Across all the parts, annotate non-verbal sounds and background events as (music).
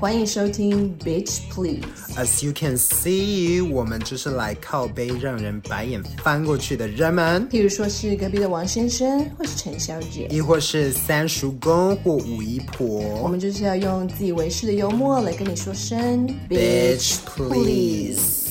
欢迎收听 Bitch Please。As you can see，我们就是来靠背让人白眼翻过去的人们。譬如说是隔壁的王先生，或是陈小姐，亦或是三叔公或五姨婆。我们就是要用自以为是的幽默来跟你说声 Bitch Please。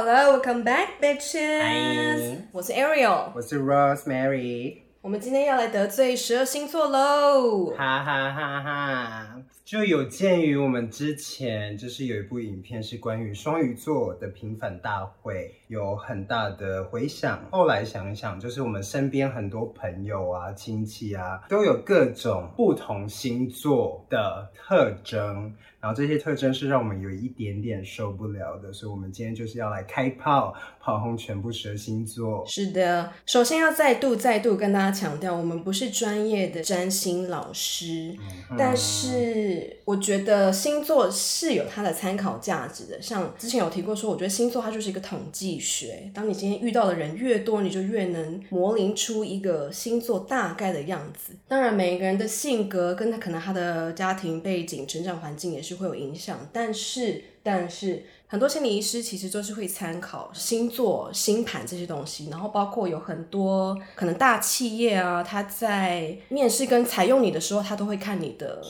Hello, welcome back, bitches. 我是 Ariel，我是 Rosemary。我们今天要来得罪十二星座喽！哈哈哈哈！就有鉴于我们之前就是有一部影片是关于双鱼座的平反大会，有很大的回响。后来想一想，就是我们身边很多朋友啊、亲戚啊，都有各种不同星座的特征。然后这些特征是让我们有一点点受不了的，所以我们今天就是要来开炮，炮轰全部十二星座。是的，首先要再度再度跟大家强调，我们不是专业的占星老师，嗯、但是我觉得星座是有它的参考价值的。像之前有提过说，我觉得星座它就是一个统计学，当你今天遇到的人越多，你就越能模拟出一个星座大概的样子。当然，每一个人的性格跟他可能他的家庭背景、成长环境也是。会有影响，但是，但是。很多心理医师其实就是会参考星座、星盘这些东西，然后包括有很多可能大企业啊，他在面试跟采用你的时候，他都会看你的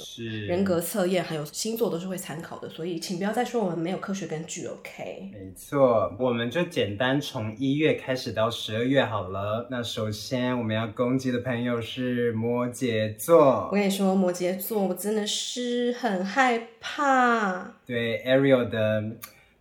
人格测验，还有星座都是会参考的。所以，请不要再说我们没有科学根据，OK？没错，我们就简单从一月开始到十二月好了。那首先我们要攻击的朋友是摩羯座。我跟你说，摩羯座我真的是很害怕。对，Ariel 的。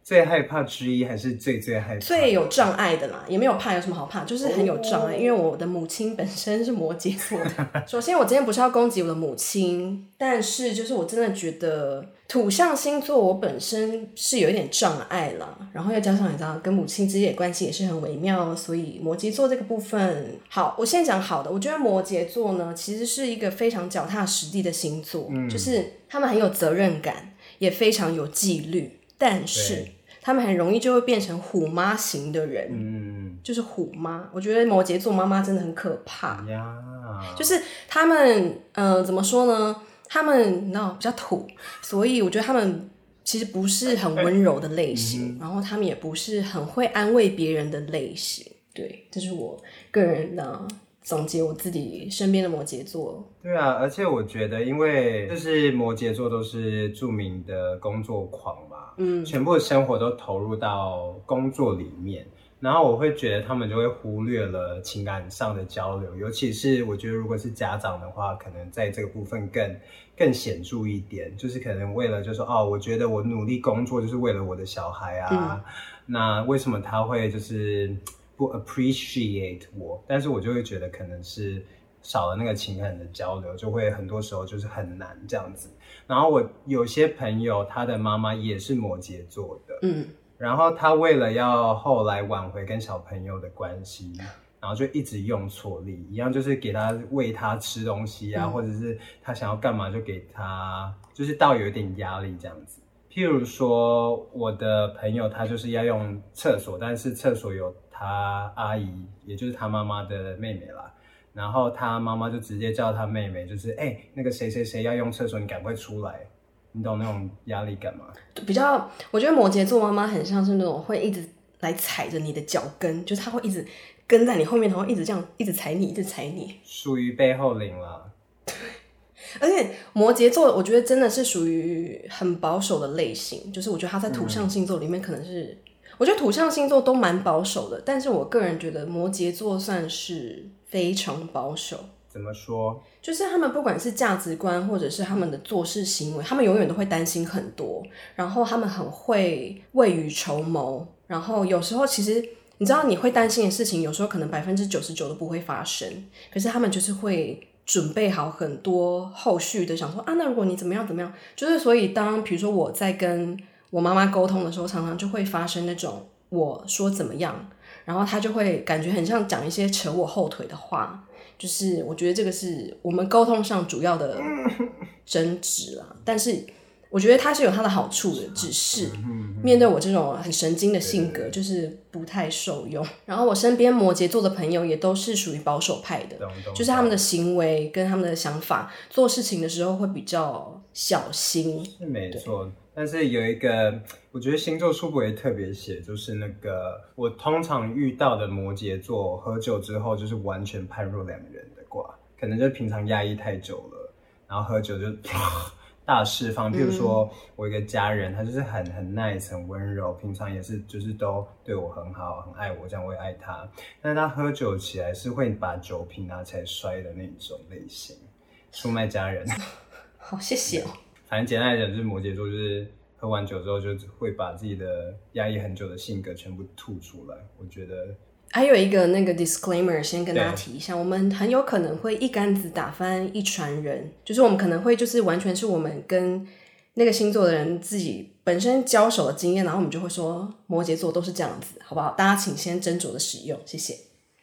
最害怕之一还是最最害怕，最有障碍的啦，也没有怕，有什么好怕？就是很有障碍，因为我的母亲本身是摩羯座的。首先，我今天不是要攻击我的母亲，但是就是我真的觉得土象星座我本身是有一点障碍啦，然后又加上你知道跟母亲之间的关系也是很微妙，所以摩羯座这个部分，好，我先讲好的，我觉得摩羯座呢其实是一个非常脚踏实地的星座，嗯，就是他们很有责任感，也非常有纪律，但是。他们很容易就会变成虎妈型的人，嗯，就是虎妈。我觉得摩羯座妈妈真的很可怕呀，就是他们，嗯、呃，怎么说呢？他们你知道比较土，所以我觉得他们其实不是很温柔的类型，然后他们也不是很会安慰别人的类型。对，这是我个人的。总结我自己身边的摩羯座，对啊，而且我觉得，因为就是摩羯座都是著名的工作狂嘛，嗯，全部的生活都投入到工作里面，然后我会觉得他们就会忽略了情感上的交流，尤其是我觉得如果是家长的话，可能在这个部分更更显著一点，就是可能为了就是说哦，我觉得我努力工作就是为了我的小孩啊，嗯，那为什么他会就是。不 appreciate 我，但是我就会觉得可能是少了那个情感的交流，就会很多时候就是很难这样子。然后我有些朋友，他的妈妈也是摩羯座的，嗯，然后他为了要后来挽回跟小朋友的关系，然后就一直用错力，一样就是给他喂他吃东西啊，嗯，或者是他想要干嘛就给他，就是到有一点压力这样子。譬如说我的朋友，他就是要用厕所，但是厕所有。他阿姨，也就是他妈妈的妹妹啦，然后他妈妈就直接叫他妹妹，就是哎、欸，那个谁谁谁要用厕所，你赶快出来，你懂那种压力感吗？比较，我觉得摩羯座妈妈很像是那种会一直来踩着你的脚跟，就是他会一直跟在你后面，然后一直这样一直踩你，一直踩你，属于背后领了。对，(laughs) 而且摩羯座，我觉得真的是属于很保守的类型，就是我觉得他在土象星座里面可能是。嗯我觉得土象星座都蛮保守的，但是我个人觉得摩羯座算是非常保守。怎么说？就是他们不管是价值观，或者是他们的做事行为，他们永远都会担心很多，然后他们很会未雨绸缪，然后有时候其实你知道你会担心的事情，有时候可能百分之九十九都不会发生，可是他们就是会准备好很多后续的，想说啊，那如果你怎么样怎么样，就是所以当比如说我在跟。我妈妈沟通的时候，常常就会发生那种我说怎么样，然后她就会感觉很像讲一些扯我后腿的话，就是我觉得这个是我们沟通上主要的争执啦。但是，我觉得它是有它的好处的，只是面对我这种很神经的性格，就是不太受用。然后我身边摩羯座的朋友也都是属于保守派的，就是他们的行为跟他们的想法，做事情的时候会比较小心。是没错，但是有一个，我觉得星座出不会特别写，就是那个我通常遇到的摩羯座，喝酒之后就是完全判若两人的卦，可能就平常压抑太久了，然后喝酒就。(laughs) 大释放，譬如说我一个家人，他就是很很 nice，很温柔，平常也是就是都对我很好，很爱我，这样我也爱他。但是他喝酒起来是会把酒瓶拿起来摔的那种类型，(laughs) 出卖家人。好，谢谢哦。反正简单来讲，就是摩羯座，就是喝完酒之后就会把自己的压抑很久的性格全部吐出来。我觉得。还有一个那个 disclaimer，先跟大家提一下，我们很有可能会一竿子打翻一船人，就是我们可能会就是完全是我们跟那个星座的人自己本身交手的经验，然后我们就会说摩羯座都是这样子，好不好？大家请先斟酌的使用，谢谢。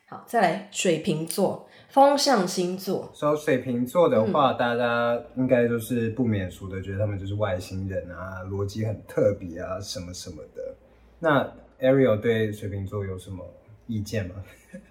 好，再来水瓶座，风象星座。说、水瓶座的话，嗯、大家应该都是不免俗的，觉得他们就是外星人啊，逻辑很特别啊，什么什么的。那 Ariel 对水瓶座有什么？意见吗？(laughs)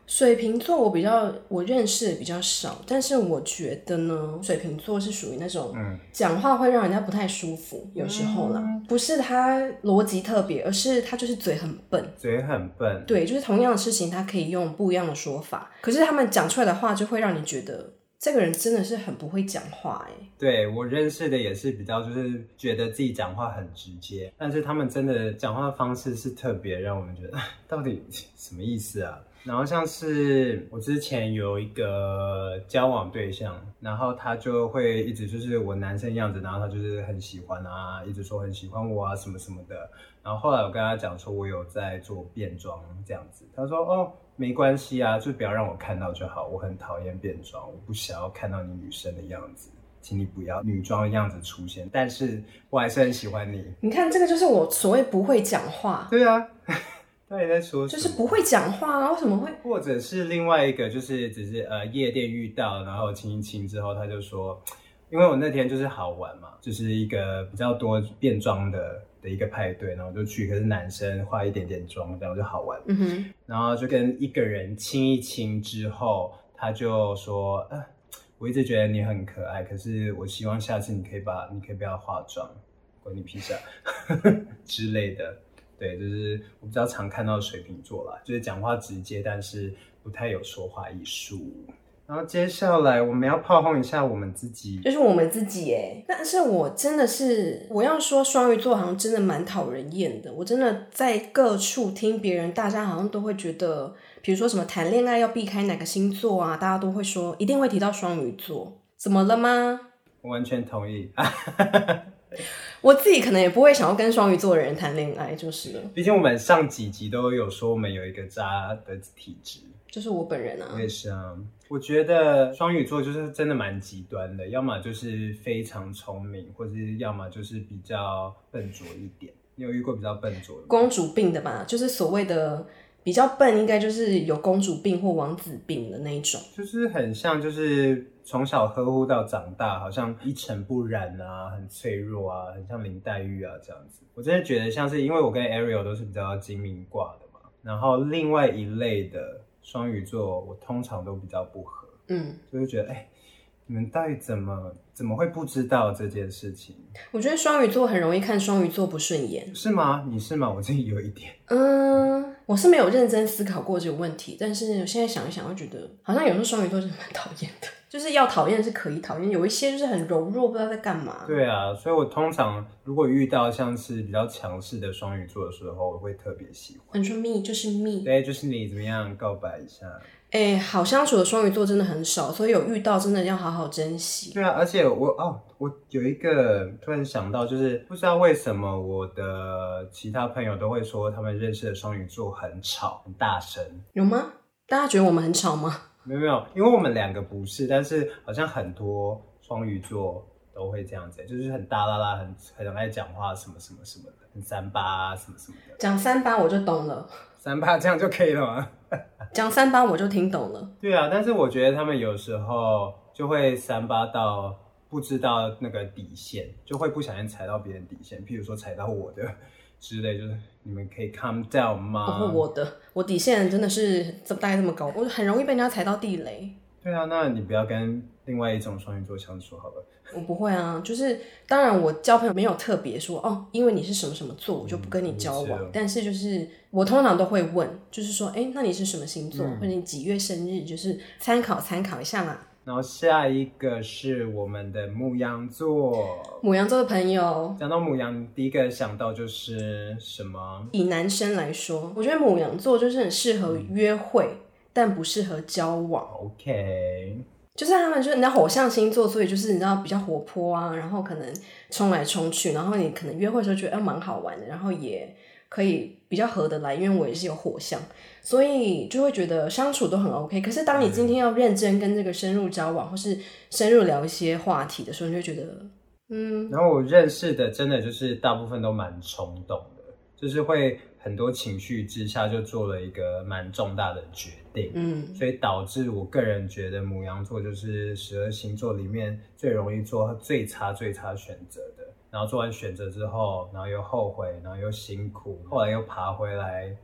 水瓶座我比较我认识的比较少，但是我觉得呢，水瓶座是属于那种讲话会让人家不太舒服，有时候啦，嗯、不是他逻辑特别，而是他就是嘴很笨，嘴很笨，对，就是同样的事情，他可以用不一样的说法，可是他们讲出来的话就会让你觉得。这个人真的是很不会讲话哎。对，我认识的也是比较，就是觉得自己讲话很直接，但是他们真的讲话的方式是特别让我们觉得到底什么意思啊？然后像是我之前有一个交往对象，然后他就会一直就是我男生样子，然后他就是很喜欢啊，一直说很喜欢我啊什么什么的。然后后来我跟他讲说，我有在做变装这样子，他说哦。没关系啊，就不要让我看到就好。我很讨厌变装，我不想要看到你女生的样子，请你不要女装的样子出现。但是我还是很喜欢你。你看，这个就是我所谓不会讲话。对啊，(laughs) 他也在说，就是不会讲话啊？为什么会？或者是另外一个，就是只是呃夜店遇到，然后亲一亲之后，他就说，因为我那天就是好玩嘛，就是一个比较多变装的。的一个派对，然后就去，可是男生化一点点妆，这样就好玩。嗯哼，然后就跟一个人亲一亲之后，他就说：“啊，我一直觉得你很可爱，可是我希望下次你可以把，你可以不要化妆，关你屁事啊 (laughs) 之类的。”对，就是我比较常看到水瓶座啦，就是讲话直接，但是不太有说话艺术。然后接下来我们要炮轰一下我们自己，就是我们自己哎。但是我真的是，我要说双鱼座好像真的蛮讨人厌的。我真的在各处听别人，大家好像都会觉得，比如说什么谈恋爱要避开哪个星座啊，大家都会说一定会提到双鱼座。怎么了吗？我完全同意。(laughs) 我自己可能也不会想要跟双鱼座的人谈恋爱，就是了。毕竟我们上几集都有说，我们有一个渣的体质。就是我本人啊，我也是啊。我觉得双鱼座就是真的蛮极端的，要么就是非常聪明，或者是要么就是比较笨拙一点。你有遇过比较笨拙的？公主病的吧？就是所谓的比较笨，应该就是有公主病或王子病的那一种。就是很像，就是从小呵护到长大，好像一尘不染啊，很脆弱啊，很像林黛玉啊这样子。我真的觉得像是，因为我跟 Ariel 都是比较精明挂的嘛，然后另外一类的。双鱼座，我通常都比较不合，嗯，就是觉得，哎、欸，你们到底怎么怎么会不知道这件事情？我觉得双鱼座很容易看双鱼座不顺眼，是吗？你是吗？我自己有一点，嗯，我是没有认真思考过这个问题，但是我现在想一想，我觉得好像有时候双鱼座是蛮讨厌的。就是要讨厌是可以讨厌，有一些就是很柔弱，不知道在干嘛。对啊，所以我通常如果遇到像是比较强势的双鱼座的时候，我会特别喜欢。你说 me 就是 me，对，就是你怎么样告白一下？哎，好相处的双鱼座真的很少，所以有遇到真的要好好珍惜。对啊，而且我哦，我有一个突然想到，就是不知道为什么我的其他朋友都会说他们认识的双鱼座很吵、很大声，有吗？大家觉得我们很吵吗？没有没有，因为我们两个不是，但是好像很多双鱼座都会这样子，就是很大啦啦，很很爱讲话，什么什么什么的，很三八啊，什么什么的。讲三八我就懂了，三八这样就可以了吗？(laughs) 讲三八我就听懂了。对啊，但是我觉得他们有时候就会三八到。不知道那个底线，就会不小心踩到别人底线，譬如说踩到我的之类，就是你们可以 calm down 吗？哦，我的，我底线真的是这么大概这么高，我很容易被人家踩到地雷。对啊，那你不要跟另外一种双鱼座相处好了。我不会啊，就是当然我交朋友没有特别说哦，因为你是什么什么座，我就不跟你交往。嗯、但是就是我通常都会问，就是说，哎，那你是什么星座，嗯、或者你几月生日，就是参考参考一下嘛。然后下一个是我们的牧羊座，牧羊座的朋友，讲到牧羊，第一个想到就是什么？以男生来说，我觉得牧羊座就是很适合约会。嗯但不适合交往。OK，就是他们就是你知道火象星座，所以就是你知道比较活泼啊，然后可能冲来冲去，然后你可能约会的时候觉得蛮好玩的，然后也可以比较合得来，因为我也是有火象，所以就会觉得相处都很 OK。可是当你今天要认真跟这个深入交往，或是深入聊一些话题的时候，你就觉得嗯。然后我认识的真的就是大部分都蛮冲动的，就是会。很多情绪之下就做了一个蛮重大的决定，嗯，所以导致我个人觉得母羊座就是十二星座里面最容易做最差最差选择的，然后做完选择之后，然后又后悔，然后又辛苦，后来又爬回来，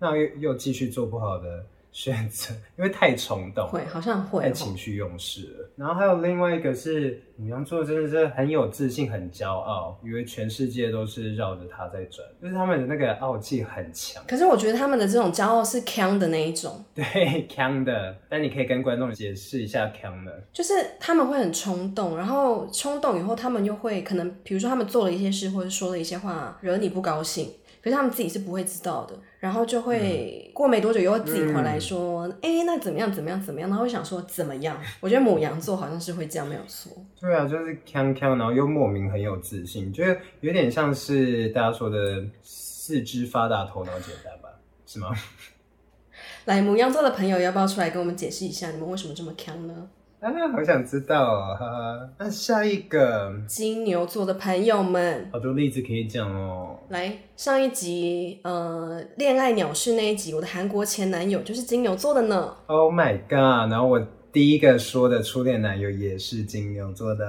那又又继续做不好的。选择，因为太冲动，会好像会太情绪用事了。然后还有另外一个是母羊座，真的是很有自信、很骄傲，以为全世界都是绕着他在转，就是他们的那个傲气很强。可是我觉得他们的这种骄傲是强的那一种，(laughs) 对，强的。但你可以跟观众解释一下强的，就是他们会很冲动，然后冲动以后，他们又会可能，比如说他们做了一些事，或者说了一些话，惹你不高兴。可是他们自己是不会知道的，然后就会过没多久又会自己回来说，哎、那怎么样？怎么样？怎么样？然后会想说怎么样？我觉得母羊座好像是会这样，没有错。对啊，就是锵锵，然后又莫名很有自信，觉得有点像是大家说的四肢发达，头脑简单吧？是吗？(laughs) 来，母羊座的朋友要不要出来跟我们解释一下，你们为什么这么锵呢？啊，好想知道哦，哈哈。那下一个金牛座的朋友们，好多例子可以讲哦。来，上一集呃，恋爱鸟事那一集，我的韩国前男友就是金牛座的呢。Oh my god！然后我第一个说的初恋男友也是金牛座的，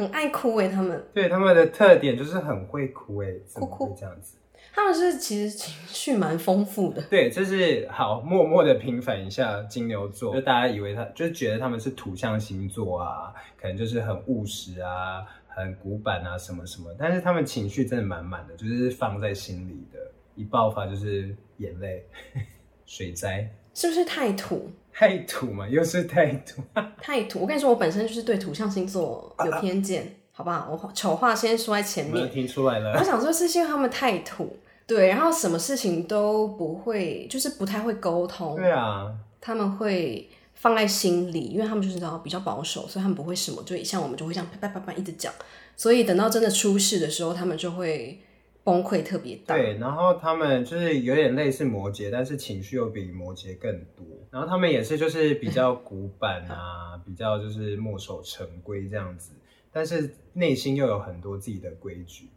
很爱哭诶，他们。对，他们的特点就是很会哭诶，怎么会这样子？他们是其实情绪蛮丰富的，对，就是好默默的平反一下金牛座，就大家以为他就是觉得他们是土象星座啊，可能就是很务实啊，很古板啊什么什么，但是他们情绪真的满满的，就是放在心里的，一爆发就是眼泪、(laughs) 水灾，是不是太土？太土嘛，又是太土，(laughs) 太土。我跟你说，我本身就是对土象星座有偏见。好不好？我丑话先说在前面。听出来了。我想说，是因为他们太土，对，然后什么事情都不会，就是不太会沟通。对啊。他们会放在心里，因为他们就是知道比较保守，所以他们不会什么，就像我们就会这样啪啪啪啪一直讲。所以等到真的出事的时候，他们就会崩溃特别大。对，然后他们就是有点类似摩羯，但是情绪又比摩羯更多。然后他们也是就是比较古板啊，(laughs) 比较就是墨守成规这样子。但是内心又有很多自己的规矩，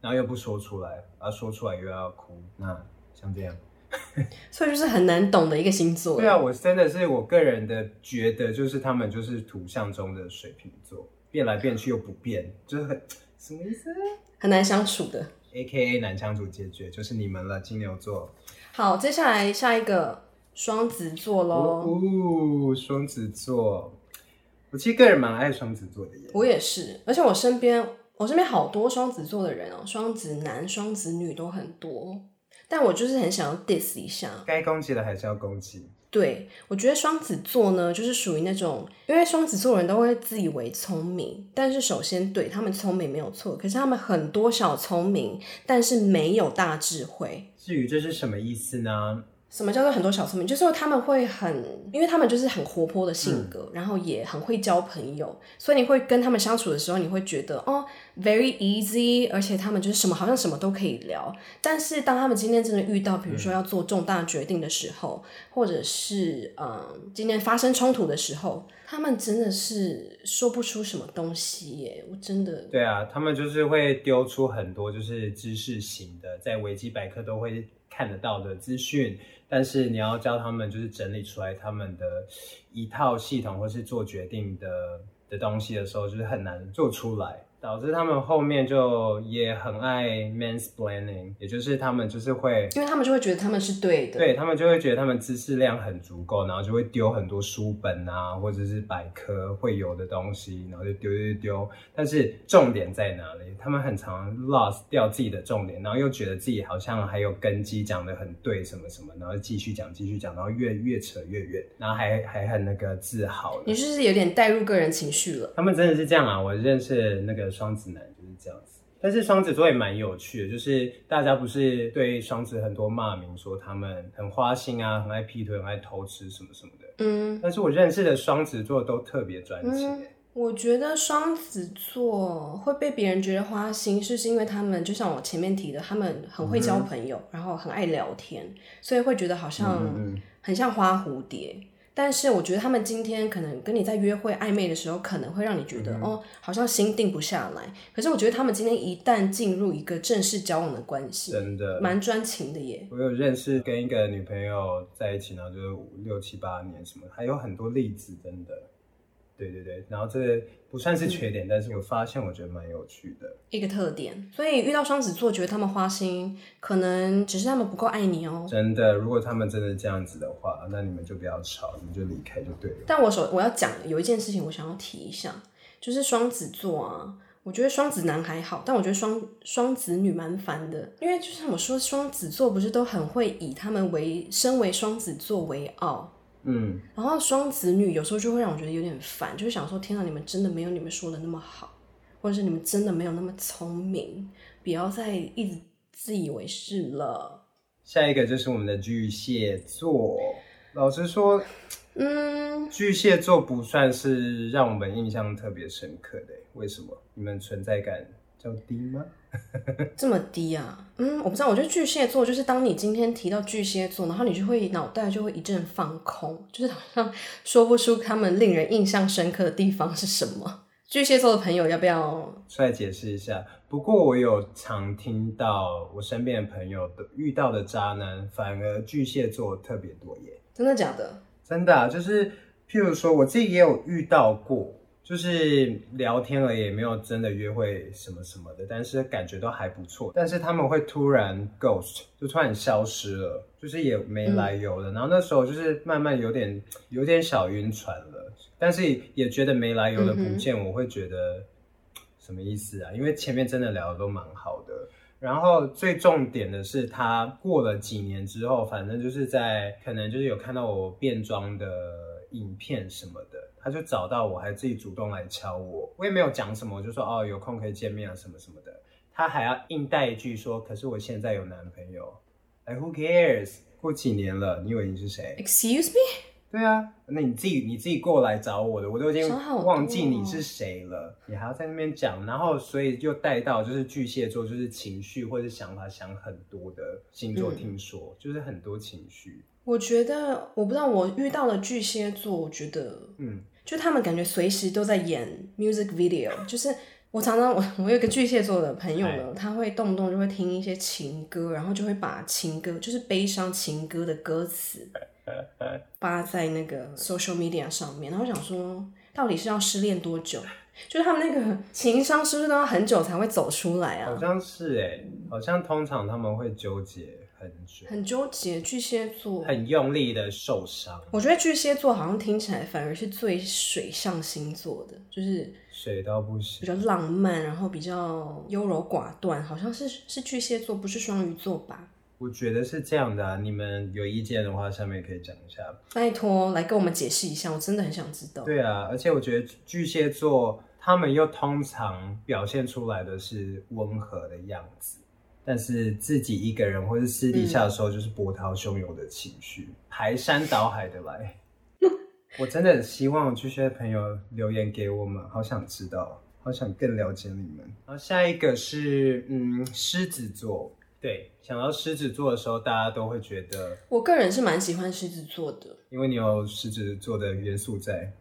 然后又不说出来，而说出来又要哭，那像这样，(laughs) 所以就是很难懂的一个星座。对啊，我真的是我个人的觉得，就是他们就是图像中的水瓶座，变来变去又不变，就是很什么意思？很难相处的，AKA 男枪主解决就是你们了，金牛座。好，接下来下一个双子座喽。哦，双子座。我其实个人蛮爱双子座的耶，我也是，而且我身边我身边好多双子座的人哦，双子男、双子女都很多，但我就是很想要 diss 一下，该攻击的还是要攻击。对，我觉得双子座呢，就是属于那种，因为双子座人都会自以为聪明，但是首先对他们聪明没有错，可是他们很多小聪明，但是没有大智慧。至于这是什么意思呢？什么叫做很多小聪明？就是说他们会很，因为他们就是很活泼的性格，嗯、然后也很会交朋友，所以你会跟他们相处的时候，你会觉得哦，very easy，而且他们就是什么好像什么都可以聊。但是当他们今天真的遇到，比如说要做重大决定的时候，嗯、或者是嗯，今天发生冲突的时候，他们真的是说不出什么东西耶！我真的对啊，他们就是会丢出很多就是知识型的，在维基百科都会看得到的资讯。但是你要教他们，就是整理出来他们的一套系统，或是做决定的的东西的时候，就是很难做出来。导致他们后面就也很爱 mansplaining，也就是他们就是会，因为他们就会觉得他们是对的，对，他们就会觉得他们知识量很足够，然后就会丢很多书本啊，或者是百科会有的东西，然后就丢丢丢。但是重点在哪里？他们很常 lost 掉自己的重点，然后又觉得自己好像还有根基，讲的很对，什么什么，然后继续讲，继续讲，然后越越扯越远，然后还还很那个自豪。你是不是有点带入个人情绪了？他们真的是这样啊！我认识那个。双子男就是这样子，但是双子座也蛮有趣的，就是大家不是对双子很多骂名，说他们很花心啊，很爱劈腿，很爱偷吃什么什么的。嗯，但是我认识的双子座都特别专情。嗯，我觉得双子座会被别人觉得花心，是是因为他们就像我前面提的，他们很会交朋友，嗯，然后很爱聊天，所以会觉得好像很像花蝴蝶。但是我觉得他们今天可能跟你在约会暧昧的时候，可能会让你觉得、嗯、哦，好像心定不下来。可是我觉得他们今天一旦进入一个正式交往的关系，真的蛮专情的耶。我有认识跟一个女朋友在一起，然后就是五六七八年什么，还有很多例子，真的。对对对，然后这个不算是缺点，嗯，但是我发现，我觉得蛮有趣的一个特点。所以遇到双子座，觉得他们花心，可能只是他们不够爱你哦。真的，如果他们真的这样子的话，那你们就不要吵，你们就离开就对了。但我所我要讲有一件事情，我想要提一下，就是双子座啊，我觉得双子男还好，但我觉得双双子女蛮烦的，因为就像我说，双子座不是都很会以他们为身为双子座为傲。嗯，然后双子女有时候就会让我觉得有点烦，就是想说，天哪，你们真的没有你们说的那么好，或者是你们真的没有那么聪明，不要再一直自以为是了。下一个就是我们的巨蟹座，老实说，嗯，巨蟹座不算是让我们印象特别深刻的，为什么？你们存在感较低吗？(laughs) 这么低啊？嗯，我不知道。我觉得巨蟹座就是当你今天提到巨蟹座，然后你就会脑袋就会一阵放空，就是好像说不出他们令人印象深刻的地方是什么。(laughs) 巨蟹座的朋友要不要出来解释一下？不过我有常听到我身边的朋友的遇到的渣男，反而巨蟹座特别多耶。真的假的？真的啊，就是譬如说我自己也有遇到过。就是聊天了，也没有真的约会什么什么的，但是感觉都还不错。但是他们会突然 ghost，就突然消失了，就是也没来由的。嗯、然后那时候就是慢慢有点有点小晕船了，但是也觉得没来由的不见，我会觉得什么意思啊？因为前面真的聊的都蛮好的。然后最重点的是，他过了几年之后，反正就是在可能就是有看到我变装的影片什么的。他就找到我，还自己主动来敲我，我也没有讲什么，我就说哦，有空可以见面啊，什么什么的。他还要硬带一句说，可是我现在有男朋友。哎，Who cares？过几年了，你以为你是谁？Excuse me？对啊，那你自己你自己过来找我的，我都已经忘记你是谁了，你还要在那边讲，然后所以就带到就是巨蟹座，就是情绪或者想法想很多的星座，听说、嗯、就是很多情绪。我觉得我不知道，我遇到了巨蟹座，我觉得嗯。就他们感觉随时都在演 music video，就是我常常我 (laughs) 我有一个巨蟹座的朋友呢，他会动不动就会听一些情歌，然后就会把情歌就是悲伤情歌的歌词 (laughs) 发在那个 social media 上面，然后想说到底是要失恋多久？就是他们那个情商是不是都要很久才会走出来啊？好像是哎，好像通常他们会纠结。很很纠结，巨蟹座很用力的受伤。我觉得巨蟹座好像听起来反而是最水象星座的，就是水到不行，比较浪漫，然后比较优柔寡断，好像是是巨蟹座，不是双鱼座吧？我觉得是这样的啊，你们有意见的话，下面可以讲一下。拜托，来跟我们解释一下，我真的很想知道。对啊，而且我觉得巨蟹座他们又通常表现出来的是温和的样子。但是自己一个人或是私底下的时候，就是波涛汹涌的情绪，嗯，排山倒海的来。(laughs) 我真的希望巨蟹的朋友留言给我们，好想知道，好想更了解你们。然后下一个是嗯狮子座，对，想到狮子座的时候，大家都会觉得，我个人是蛮喜欢狮子座的，因为你有狮子座的元素在。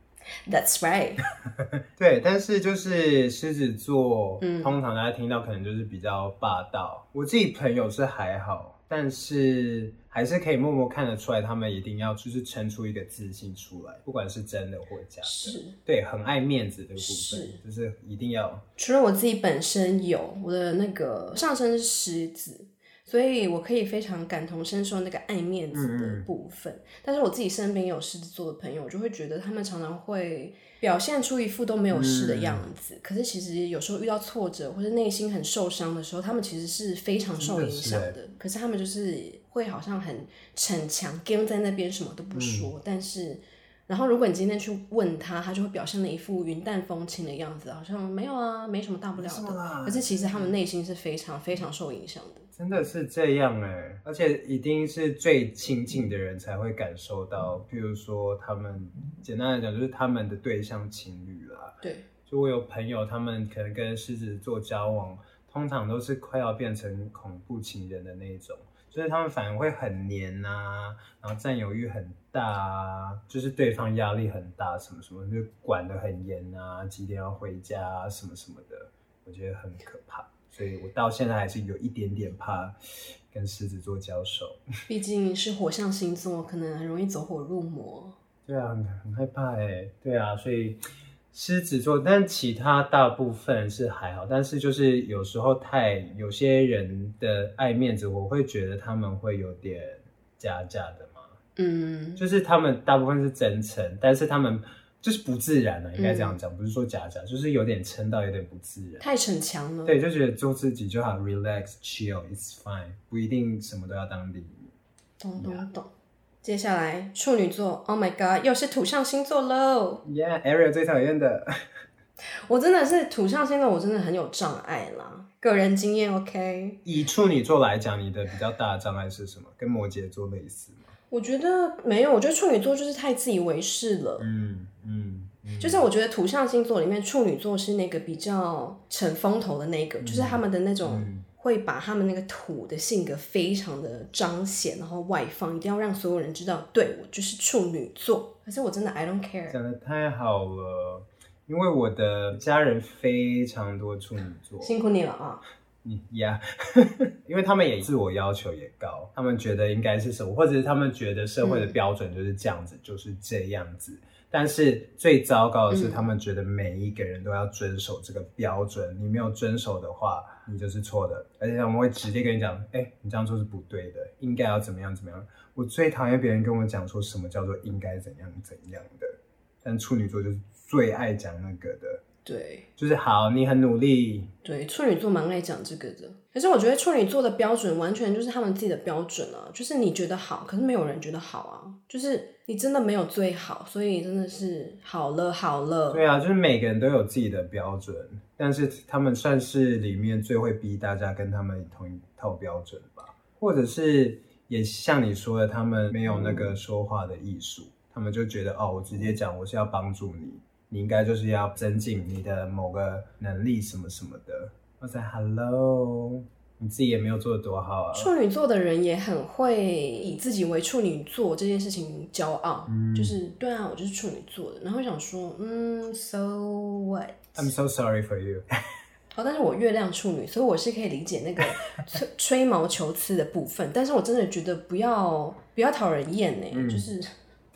That's right。(laughs) 对，但是就是狮子座，嗯，通常大家听到可能就是比较霸道。我自己朋友是还好，但是还是可以默默看得出来，他们一定要就是撑出一个自信出来，不管是真的或假的。是，对，很爱面子的部分，是就是一定要。除了我自己本身有我的那个上身是狮子。所以我可以非常感同身受那个爱面子的部分，嗯嗯，但是我自己身边有狮子座的朋友，我就会觉得他们常常会表现出一副都没有事的样子，嗯、可是其实有时候遇到挫折或者内心很受伤的时候，他们其实是非常受影响的。的可是他们就是会好像很逞强，跟在那边什么都不说，嗯、但是。然后，如果你今天去问他，他就会表现的一副云淡风轻的样子，好像没有啊，没什么大不了的。可是其实他们内心是非常非常受影响的。真的是这样哎，而且一定是最亲近的人才会感受到。比如说，他们简单来讲，就是他们的对象情侣啦。对，就我有朋友，他们可能跟狮子座交往，通常都是快要变成恐怖情人的那种。就是他们反而会很黏呐、啊，然后占有欲很大啊，就是对方压力很大，什么什么就管得很严啊，几点要回家啊，什么什么的，我觉得很可怕。所以我到现在还是有一点点怕跟狮子座交手，(laughs) 毕竟是火象星座，可能很容易走火入魔。对啊，很很害怕哎。对啊，所以。狮子座，但其他大部分是还好，但是就是有时候太有些人的爱面子，我会觉得他们会有点假假的嘛。嗯，就是他们大部分是真诚，但是他们就是不自然了，应该这样讲，嗯、不是说假假，就是有点撑到有点不自然，太逞强了。对，就觉得做自己就好，relax chill，it's fine，不一定什么都要当第一。懂懂懂。接下来处女座，Oh my God，又是土象星座喽！Yeah，Ariel 最讨厌的。我真的是土象星座，我真的很有障碍啦。个人经验，OK。以处女座来讲，你的比较大的障碍是什么？跟摩羯座类似吗？我觉得没有，我觉得处女座就是太自以为是了。嗯嗯，嗯就是我觉得土象星座里面，处女座是那个比较逞风头的那个，嗯、就是他们的那种。嗯会把他们那个土的性格非常的彰显，然后外放，一定要让所有人知道，对，我就是处女座。可是我真的 I don't care。讲的太好了，因为我的家人非常多处女座，辛苦你了啊。嗯呀，yeah. (laughs) 因为他们也自我要求也高，他们觉得应该是什么，或者是他们觉得社会的标准就是这样子，嗯、就是这样子。但是最糟糕的是，他们觉得每一个人都要遵守这个标准，嗯、你没有遵守的话，你就是错的。而且他们会直接跟你讲，哎、欸，你这样做是不对的，应该要怎么样怎么样。我最讨厌别人跟我讲说什么叫做应该怎样怎样的，但处女座就是最爱讲那个的。对，就是好，你很努力。对，处女座蛮爱讲这个的。可是我觉得处女座的标准完全就是他们自己的标准啊，就是你觉得好，可是没有人觉得好啊。就是你真的没有最好，所以真的是好了好了。对啊，就是每个人都有自己的标准，但是他们算是里面最会逼大家跟他们同一套标准吧，或者是也像你说的，他们没有那个说话的艺术，嗯、他们就觉得哦，我直接讲，我是要帮助你。你应该就是要增进你的某个能力什么什么的。我在 Hello，你自己也没有做的多好啊。处女座的人也很会以自己为处女座这件事情骄傲，嗯、就是对啊，我就是处女座的。然后想说，嗯，So what？I'm so sorry for you。(laughs) 好，但是我月亮处女，所以我是可以理解那个吹 (laughs) 吹毛求疵的部分。但是我真的觉得不要不要讨人厌呢，嗯、就是。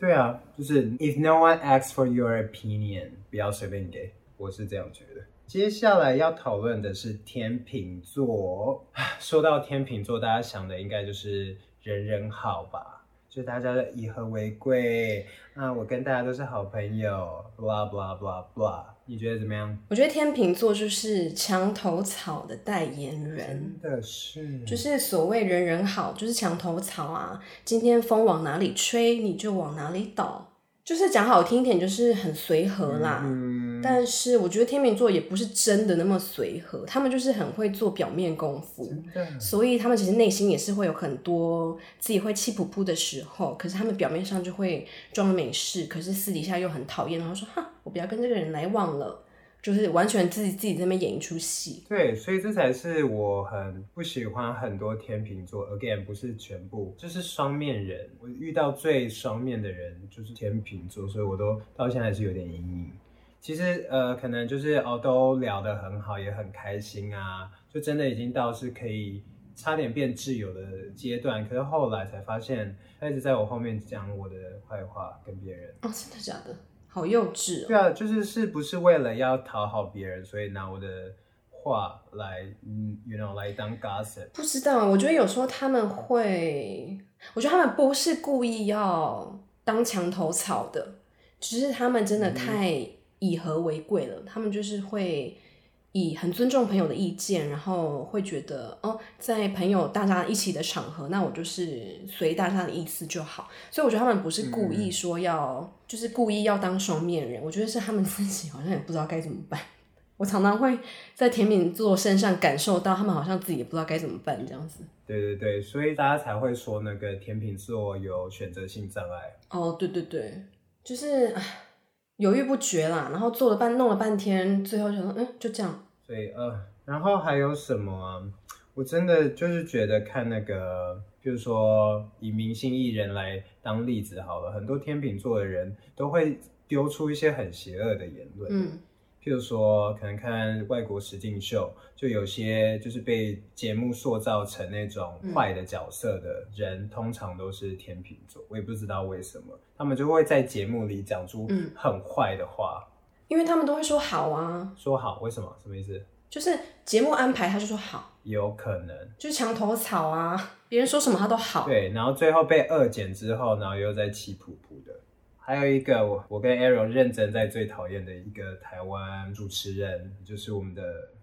对啊，就是 if no one asks for your opinion，不要随便给，我是这样觉得。接下来要讨论的是天秤座。说到天秤座，大家想的应该就是人人好吧？就大家以和为贵啊，我跟大家都是好朋友，blah blah blah blah。你觉得怎么样？我觉得天秤座就是墙头草的代言人，真的是，就是所谓人人好，就是墙头草啊。今天风往哪里吹，你就往哪里倒。就是讲好听点，就是很随和啦。嗯、但是我觉得天秤座也不是真的那么随和，他们就是很会做表面功夫，的所以他们其实内心也是会有很多自己会气噗噗的时候。可是他们表面上就会装没事，可是私底下又很讨厌，然后说：“哈，我不要跟这个人来往了。”就是完全自己自己在那边演一出戏，对，所以这才是我很不喜欢很多天秤座。Again，不是全部，就是双面人。我遇到最双面的人就是天秤座，所以我都到现在还是有点阴影。其实呃，可能就是哦，都聊得很好，也很开心啊，就真的已经到是可以差点变挚友的阶段，可是后来才发现，他一直在我后面讲我的坏话跟别人。哦，真的假的？好幼稚哦。对啊，就是是不是为了要讨好别人，所以拿我的话来，嗯，you know，来当 gossip？不知道，我觉得有时候他们会，我觉得他们不是故意要当墙头草的，只是他们真的太以和为贵了，嗯、他们就是会。以很尊重朋友的意见，然后会觉得哦，在朋友大家一起的场合，那我就是随大家的意思就好。所以我觉得他们不是故意说要，嗯、就是故意要当双面人。我觉得是他们自己好像也不知道该怎么办。我常常会在甜品座身上感受到，他们好像自己也不知道该怎么办这样子。对对对，所以大家才会说那个甜品座有选择性障碍。哦，对对对，就是。犹豫不决啦，然后做了半弄了半天，最后就说嗯，就这样。对，呃，然后还有什么啊？我真的就是觉得看那个，比如说以明星艺人来当例子好了，很多天秤座的人都会丢出一些很邪恶的言论。嗯。譬如说，可能看外国实境秀，就有些就是被节目塑造成那种坏的角色的人，嗯、通常都是天秤座。我也不知道为什么，他们就会在节目里讲出很坏的话，因为他们都会说好啊，说好，为什么？什么意思？就是节目安排，他就说好，有可能就是墙头草啊，别人说什么他都好。对，然后最后被二剪之后，然后又在气噗噗的。还有一个我我跟 Aaron 认真在最讨厌的一个台湾主持人，就是我们的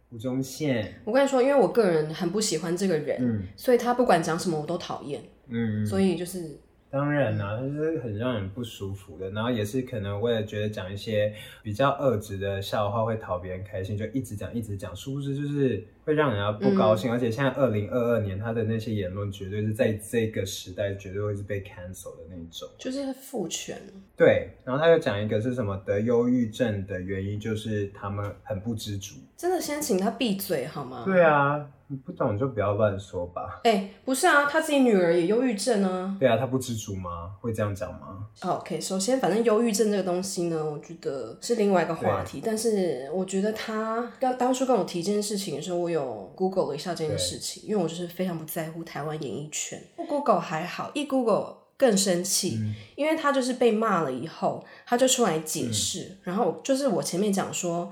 吴宗宪。我跟你说，因为我个人很不喜欢这个人，嗯，所以他不管讲什么我都讨厌，嗯，所以就是。当然啦、啊，他是很让人不舒服的，然后也是可能为了觉得讲一些比较恶质的笑话会讨别人开心，就一直讲一直讲，殊不知就是会让人家不高兴。嗯、而且现在二零二二年，他的那些言论绝对是在这个时代绝对会是被 cancel 的那种，就是父权。对，然后他又讲一个是什么得忧郁症的原因，就是他们很不知足。真的，先请他闭嘴好吗？对啊。你不懂就不要乱说吧。哎、欸，不是啊，他自己女儿也忧郁症啊。对啊，他不知足吗？会这样讲吗？OK，首先，反正忧郁症这个东西呢，我觉得是另外一个话题。但是我觉得他刚当初跟我提这件事情的时候，我有 Google 了一下这件事情，因为我就是非常不在乎台湾演艺圈。不 Google 还好，一 Google 更生气，嗯、因为他就是被骂了以后，他就出来解释。嗯、然后就是我前面讲说。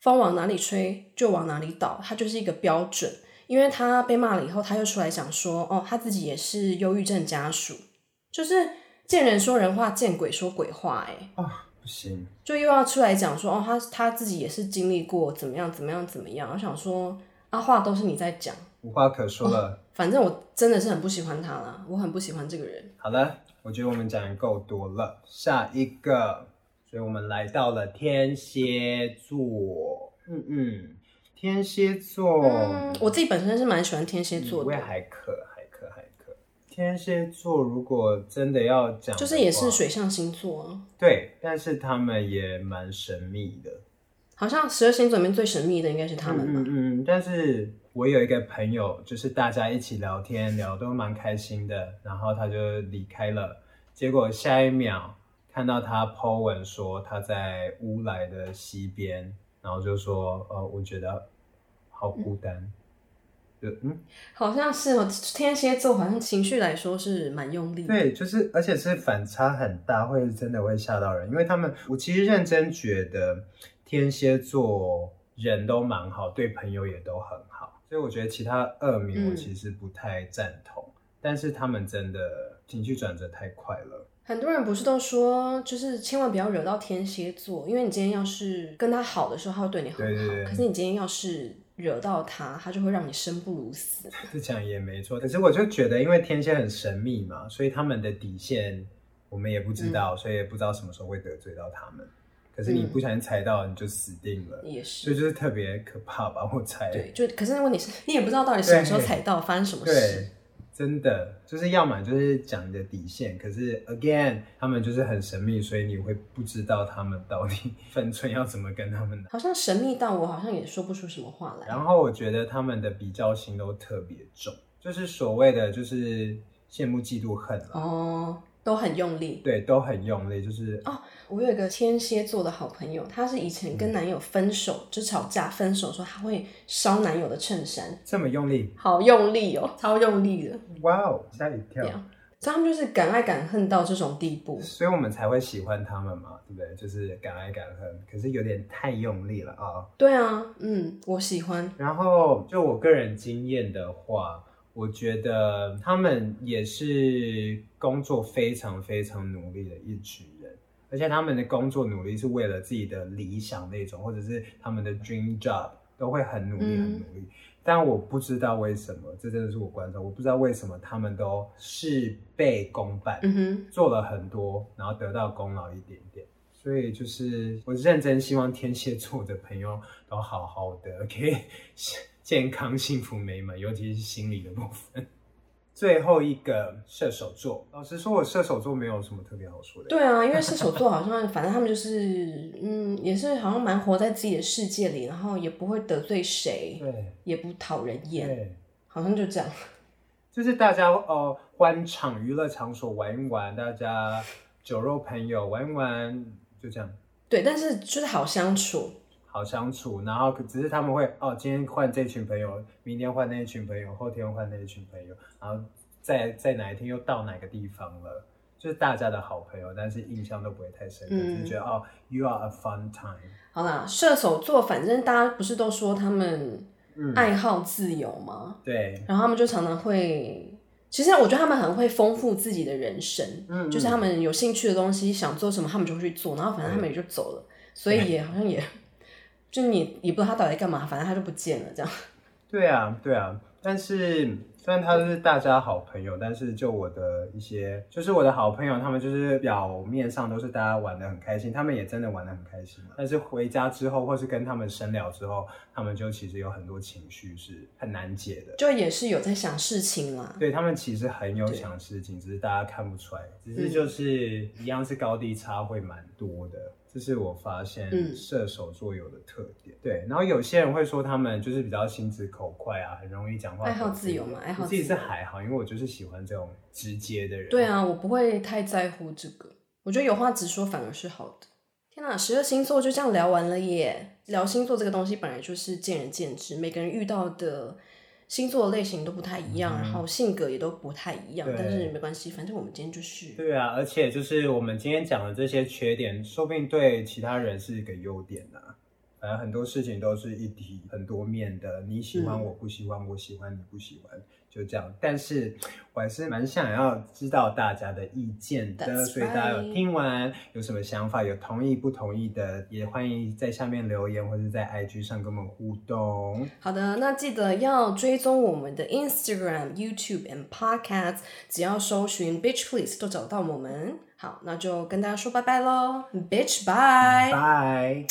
风往哪里吹就往哪里倒，他就是一个标准。因为他被骂了以后，他又出来讲说，哦，他自己也是忧郁症家属，就是见人说人话，见鬼说鬼话，哎，行，就又要出来讲说，哦，他他自己也是经历过怎么样怎么样怎么样。我想说，啊，话都是你在讲，无话可说了。哦，反正我真的是很不喜欢他了，我很不喜欢这个人。好了，我觉得我们讲的够多了，下一个。所以我们来到了天蝎座，嗯嗯，天蝎座、嗯，我自己本身是蛮喜欢天蝎座的，我也还可。天蝎座如果真的要讲，就是也是水象星座啊，对，但是他们也蛮神秘的，好像十二星座里面最神秘的应该是他们吧？嗯嗯，但是我有一个朋友，就是大家一起聊天聊都蛮开心的，然后他就离开了，结果下一秒。看到他 po 文说他在乌来的西边，然后就说，呃，我觉得好孤单，嗯，好像是哦，天蝎座好像情绪来说是蛮用力的，对，就是而且是反差很大，会真的会吓到人，因为他们，我其实认真觉得天蝎座人都蛮好，对朋友也都很好，所以我觉得其他二名我其实不太赞同，嗯、但是他们真的情绪转折太快了。很多人不是都说，就是千万不要惹到天蝎座，因为你今天要是跟他好的时候，他会对你很好。对对对。可是你今天要是惹到他，他就会让你生不如死。(laughs) 这讲也没错，可是我就觉得，因为天蝎很神秘嘛，所以他们的底线我们也不知道，嗯、所以也不知道什么时候会得罪到他们。可是你不小心踩到，你就死定了。也是。所以就是特别可怕吧？我猜。对，就可是问题是，你也不知道到底什么时候踩到，发生什么事。真的就是要么就是讲你的底线，可是 again 他们就是很神秘，所以你会不知道他们到底 (laughs) 分寸要怎么跟他们。好像神秘到我好像也说不出什么话来。然后我觉得他们的比较心都特别重，就是所谓的就是羡慕嫉妒恨了。哦，都很用力，对，都很用力，就是哦。我有一个天蝎座的好朋友，她是以前跟男友分手，嗯、就吵架分手说她会烧男友的衬衫，这么用力，好用力哦，超用力的，哇哦，吓一跳。所以他们就是敢爱敢恨到这种地步，所以我们才会喜欢他们嘛，对不对？就是敢爱敢恨，可是有点太用力了啊。对啊，嗯，我喜欢。然后就我个人经验的话，我觉得他们也是工作非常非常努力的一群人，而且他们的工作努力是为了自己的理想那种，或者是他们的 dream job 都会很努力，很努力。嗯但我不知道为什么，这真的是我观察，我不知道为什么他们都事倍功半，嗯，做了很多，然后得到功劳一点点。所以就是我认真希望天蝎座的朋友都好好的，可以 (laughs) 健康、幸福、美满，尤其是心理的部分。最后一个射手座，老实说，我射手座没有什么特别好说的。对啊，因为射手座好像，反正他们就是，嗯，也是好像蛮活在自己的世界里，然后也不会得罪谁，对，也不讨人厌，对，好像就这样。(laughs) 就是大家哦，欢场娱乐场所玩一玩，大家酒肉朋友玩一玩，就这样。对，但是就是好相处。好相处，然后只是他们会哦，今天换这群朋友，明天换那一群朋友，后天换那一群朋友，然后在在哪一天又到哪个地方了，就是大家的好朋友，但是印象都不会太深，就、嗯、是觉得哦，you are a fun time。好啦，射手座，反正大家不是都说他们爱好自由吗？嗯、对，然后他们就常常会，其实我觉得他们很会丰富自己的人生，嗯，就是他们有兴趣的东西，想做什么，他们就会去做，然后反正他们也就走了，所以也好像也。就你也不知道他到底在干嘛，反正他就不见了，这样。对啊，对啊。但是虽然他是大家好朋友，但是就我的一些，就是我的好朋友，他们就是表面上都是大家玩的很开心，他们也真的玩的很开心。但是回家之后，或是跟他们深聊之后，他们就其实有很多情绪是很难解的。就也是有在想事情啦。对，他们其实很有想事情，只是大家看不出来，只是就是一样是高低差会蛮多的。这是我发现射手座有的特点，嗯、对。然后有些人会说他们就是比较心直口快啊，很容易讲话。爱好自由嘛，爱好自己是还好，因为我就是喜欢这种直接的人。对啊，我不会太在乎这个。我觉得有话直说反而是好的。天哪，十二星座就这样聊完了耶！聊星座这个东西本来就是见仁见智，每个人遇到的。星座的类型都不太一样，嗯、然后性格也都不太一样，但是没关系，反正我们今天就是对啊，而且就是我们今天讲的这些缺点，说不定对其他人是一个优点呢、啊。反正很多事情都是一体很多面的，你喜欢我不喜欢，嗯、我喜欢你不喜欢。就这样，但是我还是蛮想要知道大家的意见的 right. 所以大家有听完有什么想法，有同意不同意的，也欢迎在下面留言或者在 IG 上跟我们互动。好的，那记得要追踪我们的 Instagram、YouTube and Podcast，只要搜寻 Bitch Please 都找到我们。好，那就跟大家说拜拜喽，Bitch bye，拜。